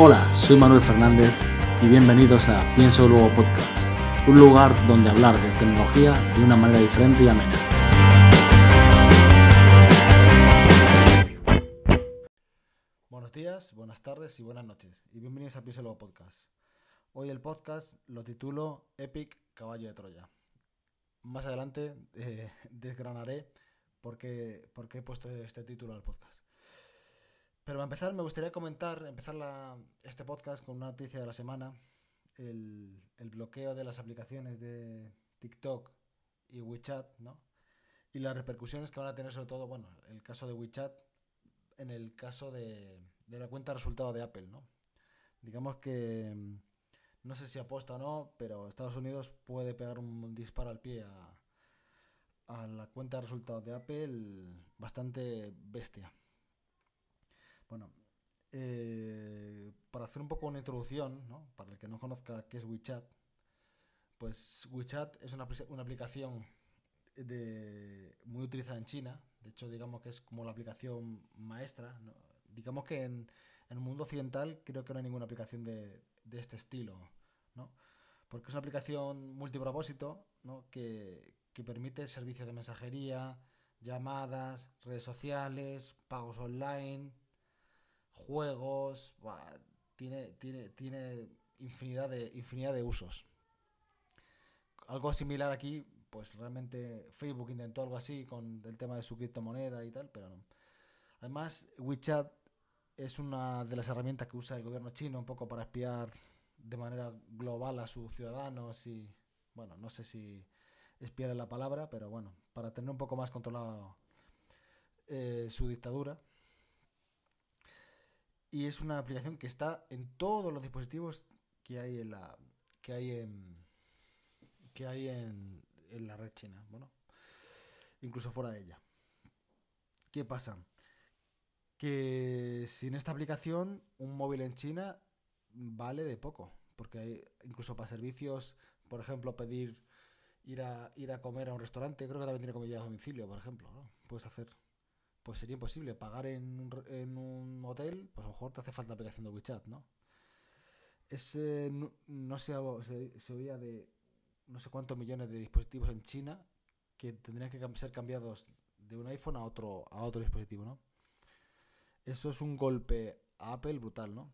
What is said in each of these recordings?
Hola, soy Manuel Fernández y bienvenidos a Pienso Luego Podcast, un lugar donde hablar de tecnología de una manera diferente y amena. Buenos días, buenas tardes y buenas noches y bienvenidos a Pienso Luego Podcast. Hoy el podcast lo titulo Epic Caballo de Troya. Más adelante eh, desgranaré por qué, por qué he puesto este título al podcast. Pero para empezar, me gustaría comentar, empezar la- este podcast con una noticia de la semana: el, bloqueo de las aplicaciones de TikTok y WeChat, ¿no? Y las repercusiones que van a tener, sobre todo, bueno, el caso de WeChat, en el caso de, la cuenta de resultado de Apple, ¿no? Digamos que no sé si aposta o no, pero Estados Unidos puede pegar un disparo al pie a, a la cuenta de resultados de Apple bastante bestia. Bueno, eh, para hacer un poco una introducción, ¿no? para el que no conozca qué es WeChat, pues WeChat es una, una aplicación de, muy utilizada en China. De hecho, digamos que es como la aplicación maestra. ¿no? Digamos que en, en el mundo occidental creo que no hay ninguna aplicación de, de este estilo, ¿no? Porque es una aplicación multipropósito, ¿no? Que, que permite servicios de mensajería, llamadas, redes sociales, pagos online, juegos, buah, tiene, tiene, tiene infinidad de, infinidad de usos. Algo similar aquí, pues realmente Facebook intentó algo así con el tema de su criptomoneda y tal, pero no. Además, WeChat es una de las herramientas que usa el gobierno chino un poco para espiar de manera global a sus ciudadanos y, bueno, no sé si espiar es la palabra, pero bueno, para tener un poco más controlado eh, su dictadura. Y es una aplicación que está en todos los dispositivos que hay en la que hay en que hay en, en la red china, bueno, incluso fuera de ella. ¿Qué pasa? Que sin esta aplicación un móvil en China vale de poco, porque hay, incluso para servicios, por ejemplo, pedir ir a ir a comer a un restaurante, creo que también tiene comida a domicilio, por ejemplo, ¿no? Puedes hacer pues sería imposible pagar en un, en un hotel, pues a lo mejor te hace falta la aplicación de WeChat, ¿no? Ese no, no se, se, se oía de no sé cuántos millones de dispositivos en China que tendrían que ser cambiados de un iPhone a otro a otro dispositivo, ¿no? Eso es un golpe a Apple brutal, ¿no?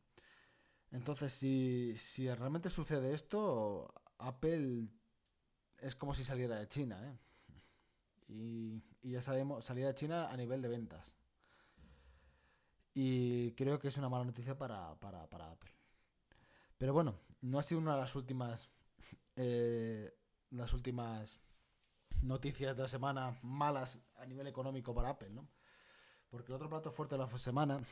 Entonces, si, si realmente sucede esto, Apple es como si saliera de China, ¿eh? Y, y ya sabemos, salida de China a nivel de ventas. Y creo que es una mala noticia para, para, para Apple. Pero bueno, no ha sido una de las últimas eh, las últimas noticias de la semana malas a nivel económico para Apple, ¿no? Porque el otro plato fuerte de la semana,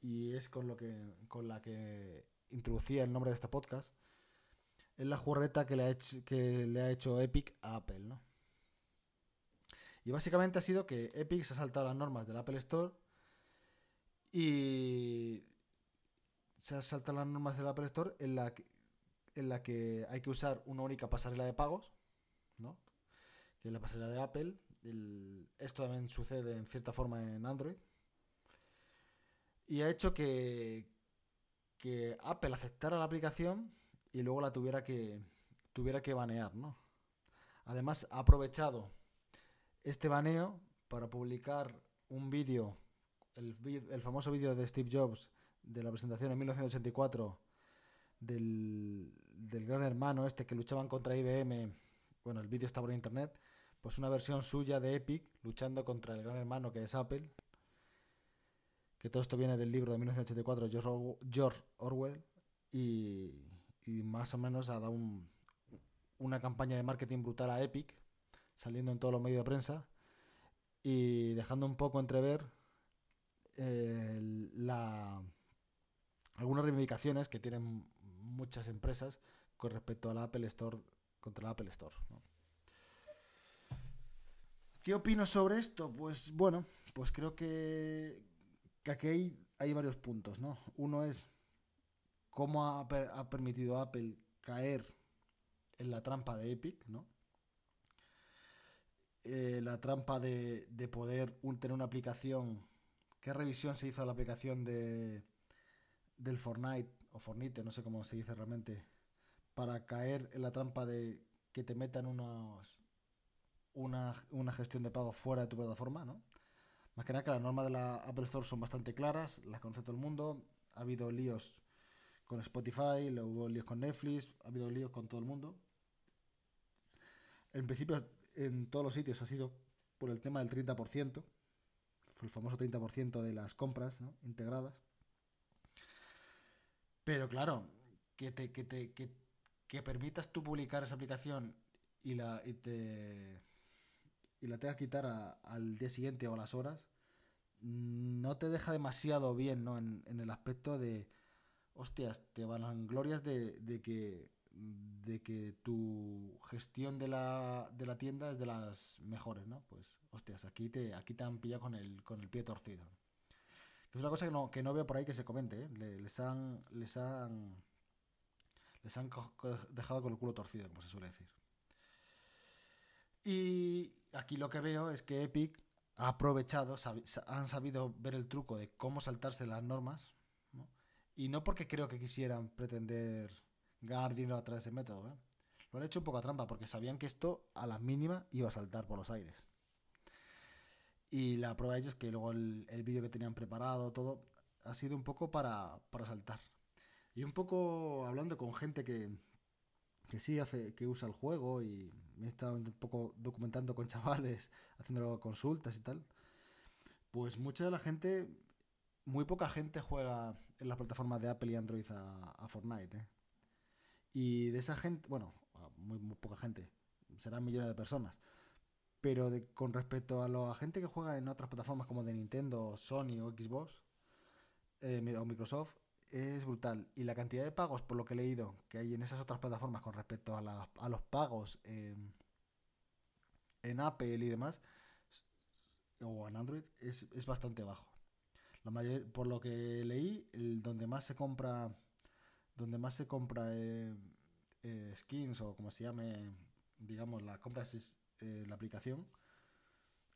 y es con lo que con la que introducía el nombre de este podcast, es la jugarreta que le ha hecho, que le ha hecho Epic a Apple, ¿no? Y básicamente ha sido que Epic se ha saltado las normas del Apple Store y se ha saltado las normas del Apple Store en la que, en la que hay que usar una única pasarela de pagos, ¿no? Que es la pasarela de Apple. Esto también sucede en cierta forma en Android. Y ha hecho que, que Apple aceptara la aplicación y luego la tuviera que, tuviera que banear, ¿no? Además, ha aprovechado este baneo para publicar un vídeo, el, famoso vídeo de Steve Jobs de la presentación en 1984 del, gran hermano este que luchaban contra IBM. Bueno, el vídeo está por internet. Pues una versión suya de Epic luchando contra el gran hermano que es Apple. Que todo esto viene del libro de 1984 George Orwell- George Orwell. Y, y más o menos ha dado un- una campaña de marketing brutal a Epic, saliendo en todos los medios de prensa y dejando un poco entrever eh, la, algunas reivindicaciones que tienen muchas empresas con respecto a la Apple Store contra la Apple Store. ¿no? ¿Qué opino sobre esto? Pues bueno, pues creo que, que aquí hay, varios puntos, ¿no? Uno es cómo ha, ha permitido Apple caer en la trampa de Epic, ¿no? Eh, la trampa de, de poder un- tener una aplicación. ¿Qué revisión se hizo a la aplicación de del Fortnite o Fornite, no sé cómo se dice realmente, para caer en la trampa de que te metan unos, una, una gestión de pago fuera de tu plataforma, ¿no? Más que nada que las normas de la Apple Store son bastante claras, las conoce todo el mundo. Ha habido líos con Spotify, luego hubo líos con Netflix, ha habido líos con todo el mundo. En principio, en todos los sitios ha sido por el tema del 30%, fue el famoso 30% de las compras ¿no? integradas. Pero claro, que te, que te que, que permitas tú publicar esa aplicación y la y te y la tengas que quitar a- al día siguiente o a las horas, no te deja demasiado bien, ¿no? En, en el aspecto de, hostias, te van glorias de, de que de que tu gestión de la, de la tienda es de las mejores, ¿no? Pues, hostias, aquí te, aquí te han pillado con el, con el pie torcido. Es una cosa que no, que no veo por ahí que se comente, ¿eh? Le- les han, les han, les han dejado con el culo torcido, como se suele decir. Y aquí lo que veo es que Epic ha aprovechado, han sabido ver el truco de cómo saltarse las normas, ¿no? Y no porque creo que quisieran pretender ganar dinero a través de método, ¿eh? Lo han hecho un poco a trampa porque sabían que esto a la mínima iba a saltar por los aires. Y la prueba de ello es que luego el, el vídeo que tenían preparado, todo, ha sido un poco para, para saltar. Y un poco hablando con gente que, que sí hace, que usa el juego y me he estado un poco documentando con chavales, haciendo consultas y tal. Pues mucha de la gente, muy poca gente juega en las plataformas de Apple y Android a, a Fortnite. ¿eh? Y de esa gente, bueno, muy, muy poca gente, serán millones de personas. Pero de- con respecto a la gente que juega en otras plataformas como de Nintendo, Sony o Xbox eh, o Microsoft, es brutal. Y la cantidad de pagos, por lo que he leído, que hay en esas otras plataformas con respecto a, la- a los pagos en Apple y demás, o en Android, es, es bastante bajo. La mayor, por lo que leí, el, donde más se compra, donde más se compra eh, eh, skins o como se llame, digamos, la compra es eh, la aplicación,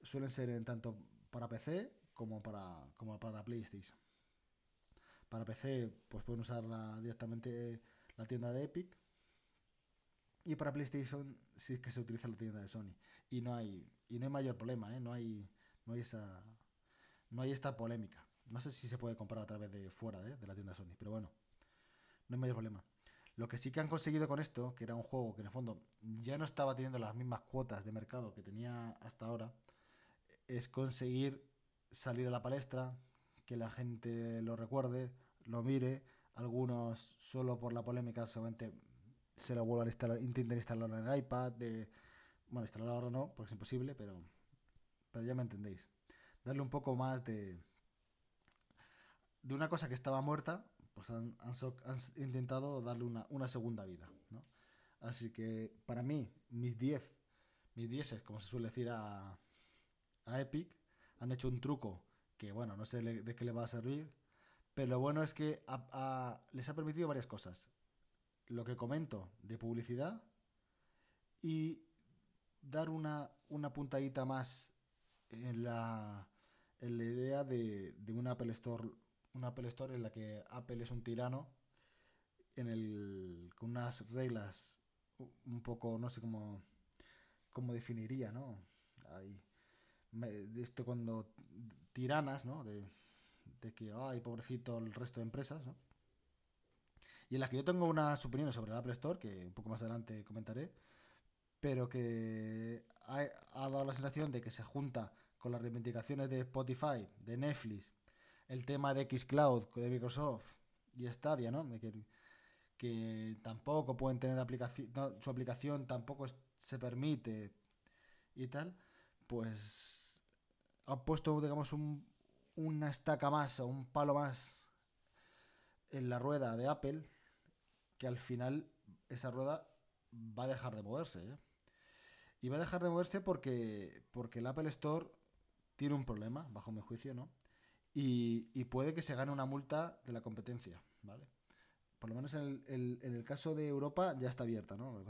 suelen ser en tanto para PC como para, como para PlayStation. Para PC, pues pueden usar la- directamente la tienda de Epic. Y para PlayStation sí que se utiliza la tienda de Sony. Y no hay, y no hay mayor problema. No hay, no hay esa, no hay esta polémica. No sé si se puede comprar a través de fuera de la tienda Sony, pero bueno, no hay mayor problema. Lo que sí que han conseguido con esto, que era un juego que en el fondo ya no estaba teniendo las mismas cuotas de mercado que tenía hasta ahora, es conseguir salir a la palestra, que la gente lo recuerde, lo mire, algunos solo por la polémica solamente se lo vuelvan a instalar, intenten instalarlo en el iPad, bueno, instalarlo ahora no, porque es imposible, pero, pero ya me entendéis. Darle un poco más de, de una cosa que estaba muerta, pues han, han intentado darle una, una segunda vida, ¿no? Así que para mí, mis 10, mis 10, como se suele decir a, a Epic, han hecho un truco que, bueno, no sé de qué le va a servir, pero lo bueno es que les ha permitido varias cosas. Lo que comento de publicidad y dar una, una puntadita más en la, en la idea de, de un Apple Store, una Apple Store en la que Apple es un tirano, en el, con unas reglas un poco, no sé cómo, cómo definiría, ¿no? Ahí, de esto cuando tiranas, ¿no? De, que, ay, pobrecito el resto de empresas, ¿no? Y en la que yo tengo unas opiniones sobre el Apple Store, que un poco más adelante comentaré, pero que ha, ha dado la sensación de que se junta con las reivindicaciones de Spotify, de Netflix, el tema de Xcloud, de Microsoft y Stadia, ¿no? Que, que tampoco pueden tener aplicación, su aplicación tampoco se permite y tal, pues ha puesto, digamos, un, una estaca más o un palo más en la rueda de Apple, que al final esa rueda va a dejar de moverse. ¿eh? Y va a dejar de moverse porque, porque el Apple Store tiene un problema, bajo mi juicio, ¿no? Y, y puede que se gane una multa de la competencia, ¿vale? Por lo menos en el, en el caso de Europa ya está abierta, ¿no?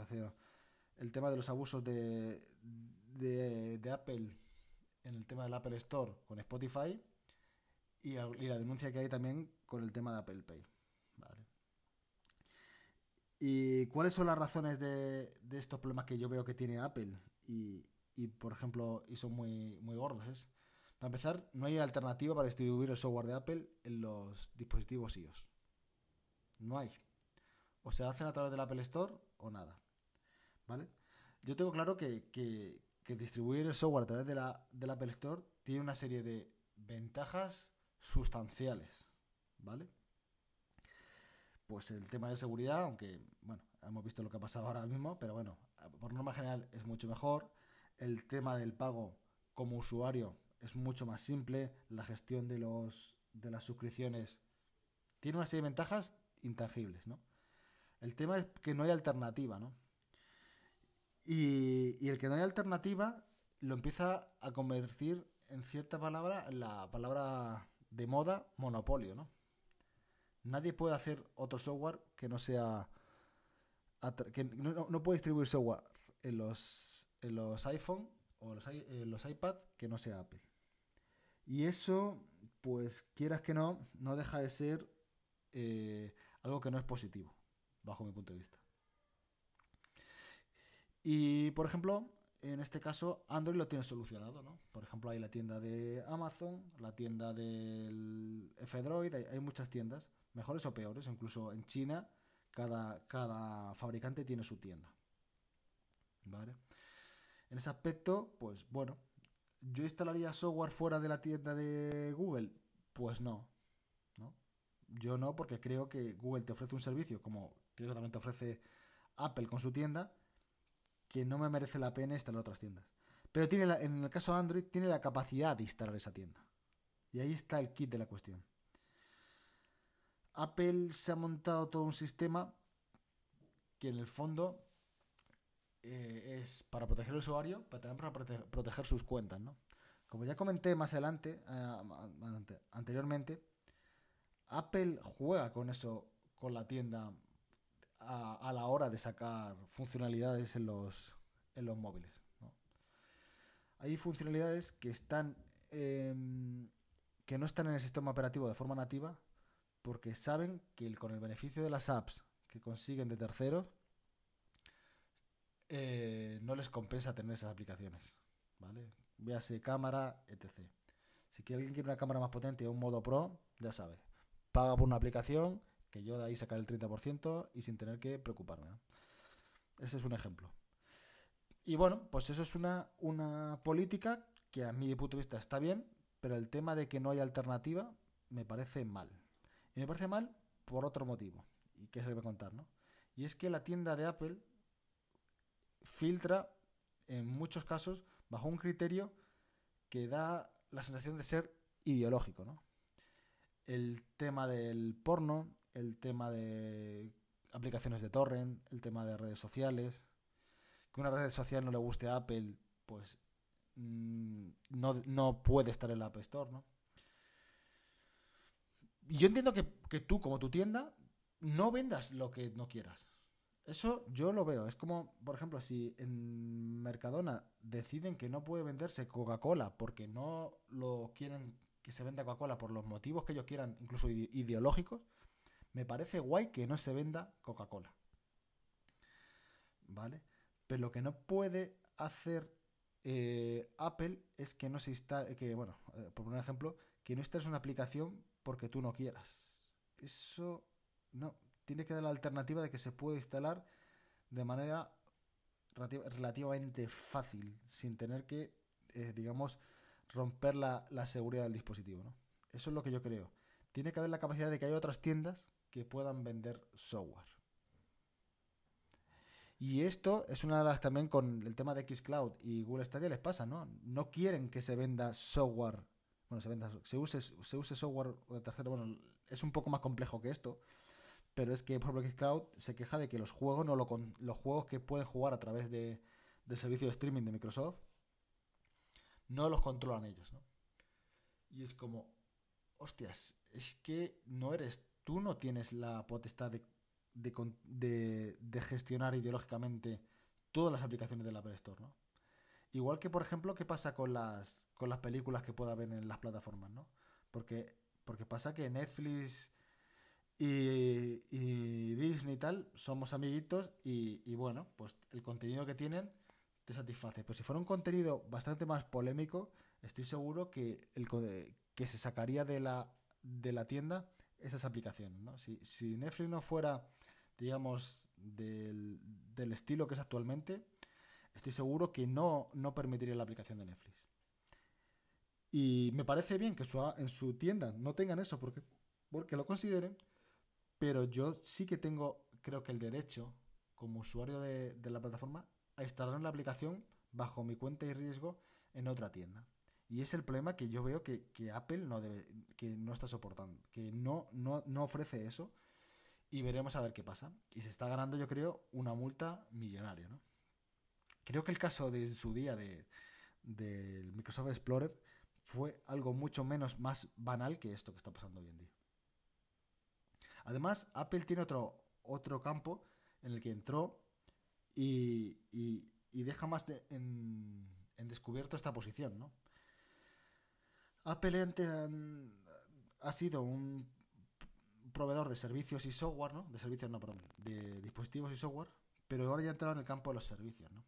El tema de los abusos de, de, de Apple en el tema del Apple Store con Spotify y, la denuncia que hay también con el tema de Apple Pay. ¿Y cuáles son las razones de, de estos problemas que yo veo que tiene Apple? Y, y, por ejemplo, y son muy, muy gordos. Es, para empezar, no hay alternativa para distribuir el software de Apple en los dispositivos iOS. No hay. O se hacen a través del Apple Store o nada. ¿Vale? Yo tengo claro que, que, distribuir el software a través de la, del Apple Store tiene una serie de ventajas sustanciales. ¿Vale? Pues el tema de seguridad, aunque, bueno, hemos visto lo que ha pasado ahora mismo, pero bueno, por norma general es mucho mejor. El tema del pago como usuario es mucho más simple. La gestión de, los, de las suscripciones tiene una serie de ventajas intangibles, ¿no? El tema es que no hay alternativa, ¿no? Y, y el que no hay alternativa lo empieza a convertir en cierta palabra la palabra de moda monopolio, ¿no? Nadie puede hacer otro software que no sea que no, no, puede distribuir software en los en los iPhone o los, en los iPad que no sea Apple. Y eso, pues quieras que no, no deja de ser eh, algo que no es positivo, bajo mi punto de vista. Y, por ejemplo, en este caso, Android lo tiene solucionado, ¿no? Por ejemplo, hay la tienda de Amazon, la tienda del F-Droid, hay, hay, muchas tiendas, mejores o peores, incluso en China, cada, cada fabricante tiene su tienda. ¿Vale? En ese aspecto, pues bueno, ¿yo instalaría software fuera de la tienda de Google? Pues no, ¿no? Yo no, porque creo que Google te ofrece un servicio, como creo que también te ofrece Apple con su tienda, que no me merece la pena instalar otras tiendas. Pero tiene la, en el caso de Android tiene la capacidad de instalar esa tienda. Y ahí está el kit de la cuestión. Apple se ha montado todo un sistema que en el fondo eh, es para proteger al usuario, pero también para proteger, sus cuentas, ¿no? Como ya comenté más adelante, eh, anteriormente, Apple juega con eso, con la tienda a, la hora de sacar funcionalidades en los, en los móviles. Hay funcionalidades que están eh, que no están en el sistema operativo de forma nativa porque saben que con el beneficio de las apps que consiguen de terceros eh, no les compensa tener esas aplicaciones. ¿Vale? Véase cámara, etc. Si alguien quiere una cámara más potente o un modo pro, ya sabe. Paga por una aplicación que yo de ahí sacar el 30% y sin tener que preocuparme. Ese es un ejemplo. Y bueno, pues eso es una, una política que a mi punto de vista está bien, pero el tema de que no hay alternativa me parece mal. Y me parece mal por otro motivo, y que se voy a contar, ¿no? Y es que la tienda de Apple filtra en muchos casos bajo un criterio que da la sensación de ser ideológico, ¿no? El tema del porno, el tema de aplicaciones de torrent, el tema de redes sociales. Que una red social no le guste a Apple, pues mmm, no, no, puede estar en la App Store, ¿no? Y yo entiendo que, que tú, como tu tienda, no vendas lo que no quieras. Eso yo lo veo. Es como, por ejemplo, si en Mercadona deciden que no puede venderse Coca-Cola porque no lo quieren que se venda Coca-Cola por los motivos que ellos quieran, incluso ideológicos, me parece guay que no se venda Coca-Cola. ¿Vale? Pero lo que no puede hacer eh, Apple es que no se instale, que, bueno, eh, por un ejemplo, que no instales una aplicación porque tú no quieras. Eso no, tiene que dar la alternativa de que se puede instalar de manera relativamente fácil, sin tener que, eh, digamos, romper la, la, seguridad del dispositivo. ¿no? Eso es lo que yo creo. Tiene que haber la capacidad de que haya otras tiendas que puedan vender software. Y esto es una de las también con el tema de Xcloud y Google Stadia les pasa, ¿no? No quieren que se venda software, bueno, se venda, se use, se use software de tercero, bueno, es un poco más complejo que esto, pero es que ejemplo Xcloud se queja de que los juegos no lo con, los juegos que pueden jugar a través de, del servicio de streaming de Microsoft no los controlan ellos, ¿no? Y es como, hostias, es que no eres, tú no tienes la potestad de, de, de, de gestionar ideológicamente todas las aplicaciones del Apple Store, ¿no? Igual que, por ejemplo, qué pasa con las, con las películas que pueda haber en las plataformas, ¿no? Porque, porque pasa que Netflix Y, y Disney y tal, somos amiguitos y, y bueno, pues el contenido que tienen te satisface. Pero si fuera un contenido bastante más polémico, estoy seguro que, el, que se sacaría de la, de la tienda esas aplicaciones. ¿no? Si, si Netflix no fuera, digamos, del, del estilo que es actualmente, estoy seguro que no, no permitiría la aplicación de Netflix. Y me parece bien que su- en su tienda no tengan eso porque, porque lo consideren, pero yo sí que tengo, creo que el derecho, como usuario de, la plataforma, a instalar la aplicación bajo mi cuenta y riesgo en otra tienda. Y es el problema que yo veo que, Apple no debe, que no está soportando, que no, no, no ofrece eso. Y veremos a ver qué pasa. Y se está ganando, yo creo, una multa millonaria, ¿no? Creo que el caso de su día de, del Microsoft Explorer fue algo mucho menos más banal que esto que está pasando hoy en día. Además, Apple tiene otro, otro campo en el que entró y, y- deja más en, descubierto esta posición, ¿no? Apple ha sido un proveedor de servicios y software, ¿no? De servicios, no, perdón, de dispositivos y software, pero ahora ya ha entrado en el campo de los servicios, ¿no?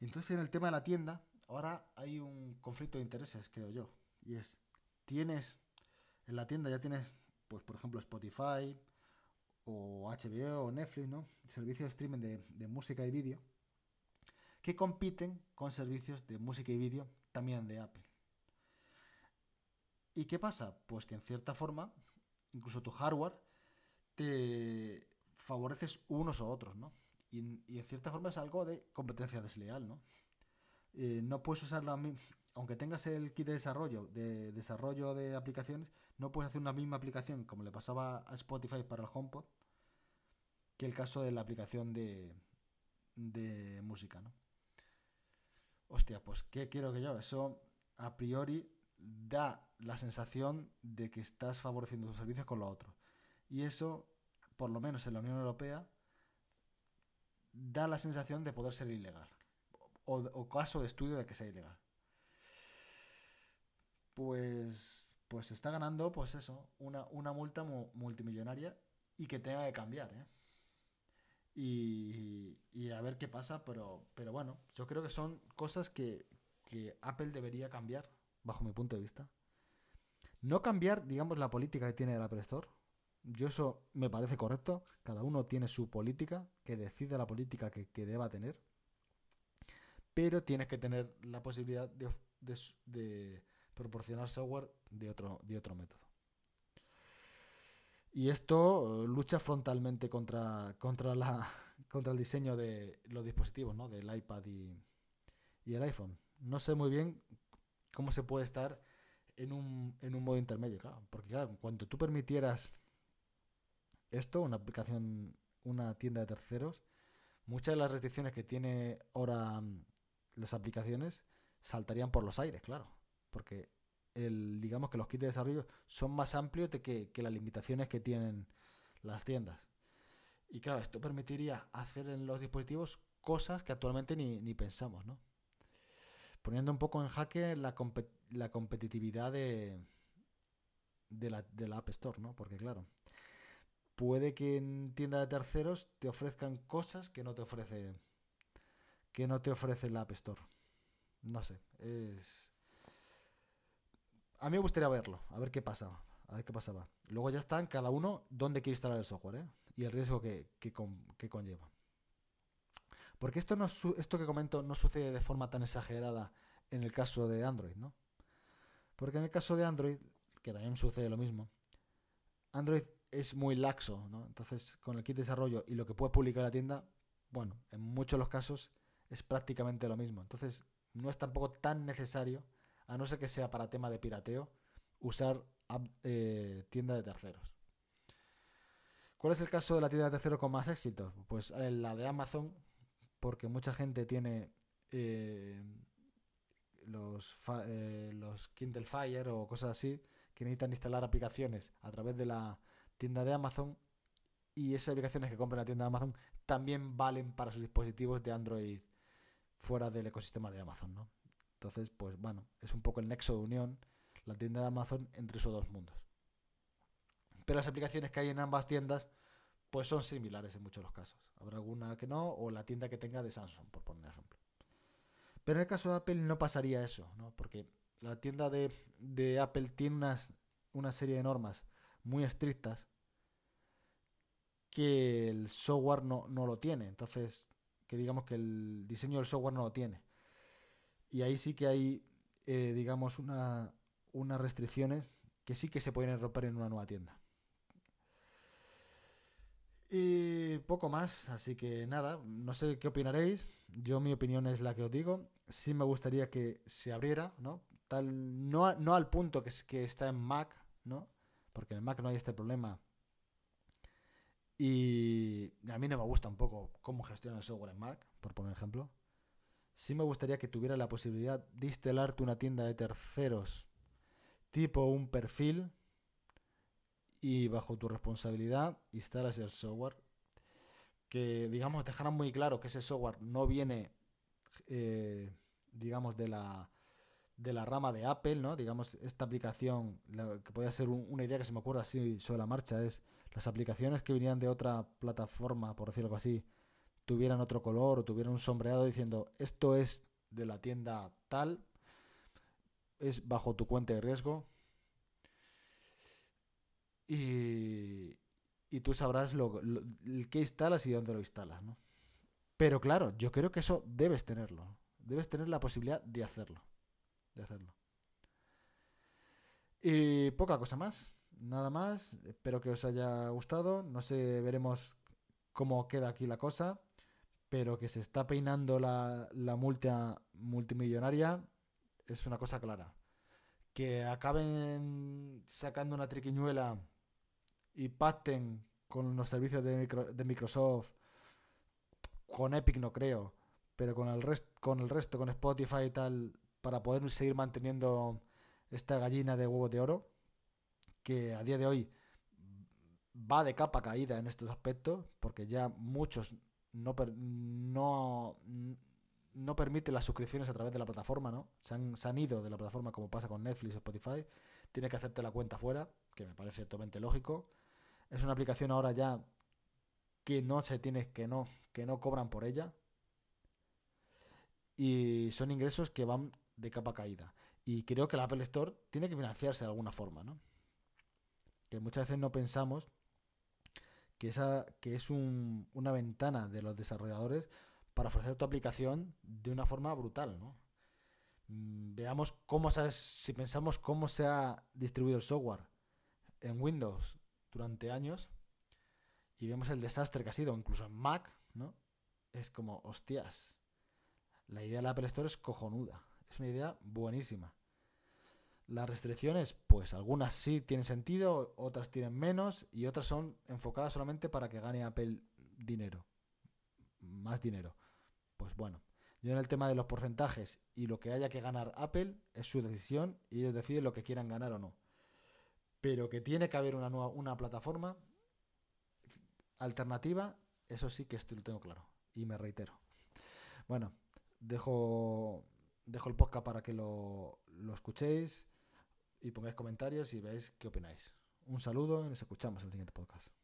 Y entonces en el tema de la tienda, ahora hay un conflicto de intereses, creo yo, y es, tienes, en la tienda ya tienes, pues por ejemplo, Spotify o HBO o Netflix, ¿no? Servicios de streaming de, música y vídeo, que compiten con servicios de música y vídeo también de Apple. ¿Y qué pasa? Pues que en cierta forma, incluso tu hardware, te favoreces unos o otros, ¿no? Y, en- cierta forma es algo de competencia desleal, ¿no? Eh, no puedes usar la aunque tengas el kit de desarrollo de desarrollo de aplicaciones, no puedes hacer una misma aplicación como le pasaba a Spotify para el HomePod que el caso de la aplicación de, de música, ¿no? Hostia, pues ¿qué quiero que yo? Eso a priori da la sensación de que estás favoreciendo tus servicios con lo otro. Y eso, por lo menos en la Unión Europea, da la sensación de poder ser ilegal. O, o caso de estudio de que sea ilegal. Pues, pues está ganando, pues eso, una, una multa mu- multimillonaria y que tenga que cambiar, ¿eh? Y, y a ver qué pasa, pero, pero bueno, yo creo que son cosas que, que Apple debería cambiar, bajo mi punto de vista. No cambiar, digamos, la política que tiene el Apple Store. Yo eso me parece correcto. Cada uno tiene su política, que decide la política que, que deba tener. Pero tienes que tener la posibilidad de proporcionar software de otro, de otro método. Y esto eh, lucha frontalmente contra, contra, la, contra el diseño de los dispositivos, ¿no? Del iPad y, el iPhone. No sé muy bien cómo se puede estar en un, en un modo intermedio, claro. Porque claro, en cuanto tú permitieras esto, una aplicación, una tienda de terceros, muchas de las restricciones que tiene ahora mm, las aplicaciones saltarían por los aires, claro. Porque el, digamos que los kits de desarrollo son más amplios que, las limitaciones que tienen las tiendas. Y claro, esto permitiría hacer en los dispositivos cosas que actualmente ni, pensamos, ¿no? Poniendo un poco en jaque la, la competitividad de, de, la, de la App Store, ¿no? Porque claro, puede que en tienda de terceros te ofrezcan cosas que no te ofrece que no te ofrece la App Store. No sé, es a mí me gustaría verlo, a ver qué pasa, a ver qué pasaba. Luego ya está en cada uno dónde quiere instalar el software, ¿eh? Y el riesgo que, que, con- que conlleva. Porque esto, no, esto que comento no sucede de forma tan exagerada en el caso de Android, ¿no? Porque en el caso de Android, que también sucede lo mismo, Android es muy laxo, ¿no? Entonces, con el kit de desarrollo y lo que puede publicar la tienda, bueno, en muchos de los casos es prácticamente lo mismo. Entonces, no es tampoco tan necesario, a no ser que sea para tema de pirateo, usar eh, tienda de terceros. ¿Cuál es el caso de la tienda de terceros con más éxito? Pues eh, la de Amazon, porque mucha gente tiene eh, los Kindle Fire o cosas así que necesitan instalar aplicaciones a través de la tienda de Amazon y esas aplicaciones que compran en la tienda de Amazon también valen para sus dispositivos de Android fuera del ecosistema de Amazon, ¿no? Entonces, pues bueno, es un poco el nexo de unión, la tienda de Amazon entre esos dos mundos. Pero las aplicaciones que hay en ambas tiendas pues son similares en muchos de los casos. Habrá alguna que no, o la tienda que tenga de Samsung, por poner ejemplo. Pero en el caso de Apple no pasaría eso, ¿no? Porque la tienda de, Apple tiene unas, una serie de normas muy estrictas que el software no, no lo tiene. Entonces, que digamos que el diseño del software no lo tiene. Y ahí sí que hay, eh, digamos, una, unas restricciones que sí que se pueden romper en una nueva tienda. Y poco más, así que nada, no sé qué opinaréis. Yo mi opinión es la que os digo. Sí me gustaría que se abriera, ¿no? Tal, no, no al punto que, que está en Mac, ¿no? Porque en Mac no hay este problema. Y a mí no me gusta un poco cómo gestiona el software en Mac, por poner ejemplo. Sí me gustaría que tuviera la posibilidad de instalarte una tienda de terceros, tipo un perfil, y bajo tu responsabilidad instalas el software. Que, digamos, dejarán muy claro que ese software no viene, eh, digamos, de la, de la rama de Apple, ¿no? Digamos, esta aplicación, que puede ser una idea que se me ocurre así sobre la marcha, es las aplicaciones que venían de otra plataforma, por decirlo así, tuvieran otro color o tuvieran un sombreado diciendo esto es de la tienda tal, es bajo tu cuenta de riesgo, y, y tú sabrás lo, qué instalas y dónde lo instalas, ¿no? Pero claro, yo creo que eso debes tenerlo. Debes tener la posibilidad de hacerlo. De hacerlo. Y poca cosa más. Nada más. Espero que os haya gustado. No sé, veremos cómo queda aquí la cosa. Pero que se está peinando la, la multa multimillonaria es una cosa clara. Que acaben sacando una triquiñuela y pacten con los servicios de, de Microsoft, con Epic no creo, pero con el, rest, con el resto, con Spotify y tal, para poder seguir manteniendo esta gallina de huevos de oro, que a día de hoy va de capa caída en estos aspectos, porque ya muchos no, no, no permiten las suscripciones a través de la plataforma, ¿no? Se han, se han ido de la plataforma como pasa con Netflix o Spotify. Tiene que hacerte la cuenta fuera, que me parece totalmente lógico. Es una aplicación ahora ya que no se tiene, que no, que no cobran por ella. Y son ingresos que van de capa caída. Y creo que la Apple Store tiene que financiarse de alguna forma, ¿no? Que muchas veces no pensamos que, esa, que es una ventana de los desarrolladores para ofrecer tu aplicación de una forma brutal, ¿no? Mm, veamos cómo si pensamos cómo se ha distribuido el software en Windows durante años y vemos el desastre que ha sido, incluso en Mac, ¿no? Es como, hostias, la idea de la Apple Store es cojonuda, es una idea buenísima. Las restricciones, pues algunas sí tienen sentido, otras tienen menos y otras son enfocadas solamente para que gane Apple dinero, más dinero. Pues bueno, yo en el tema de los porcentajes y lo que haya que ganar Apple es su decisión y ellos deciden lo que quieran ganar o no pero que tiene que haber una nueva una plataforma alternativa, eso sí que esto lo tengo claro y me reitero. Bueno, dejo dejo el podcast para que lo, lo escuchéis y pongáis comentarios y veáis qué opináis. Un saludo y nos escuchamos en el siguiente podcast.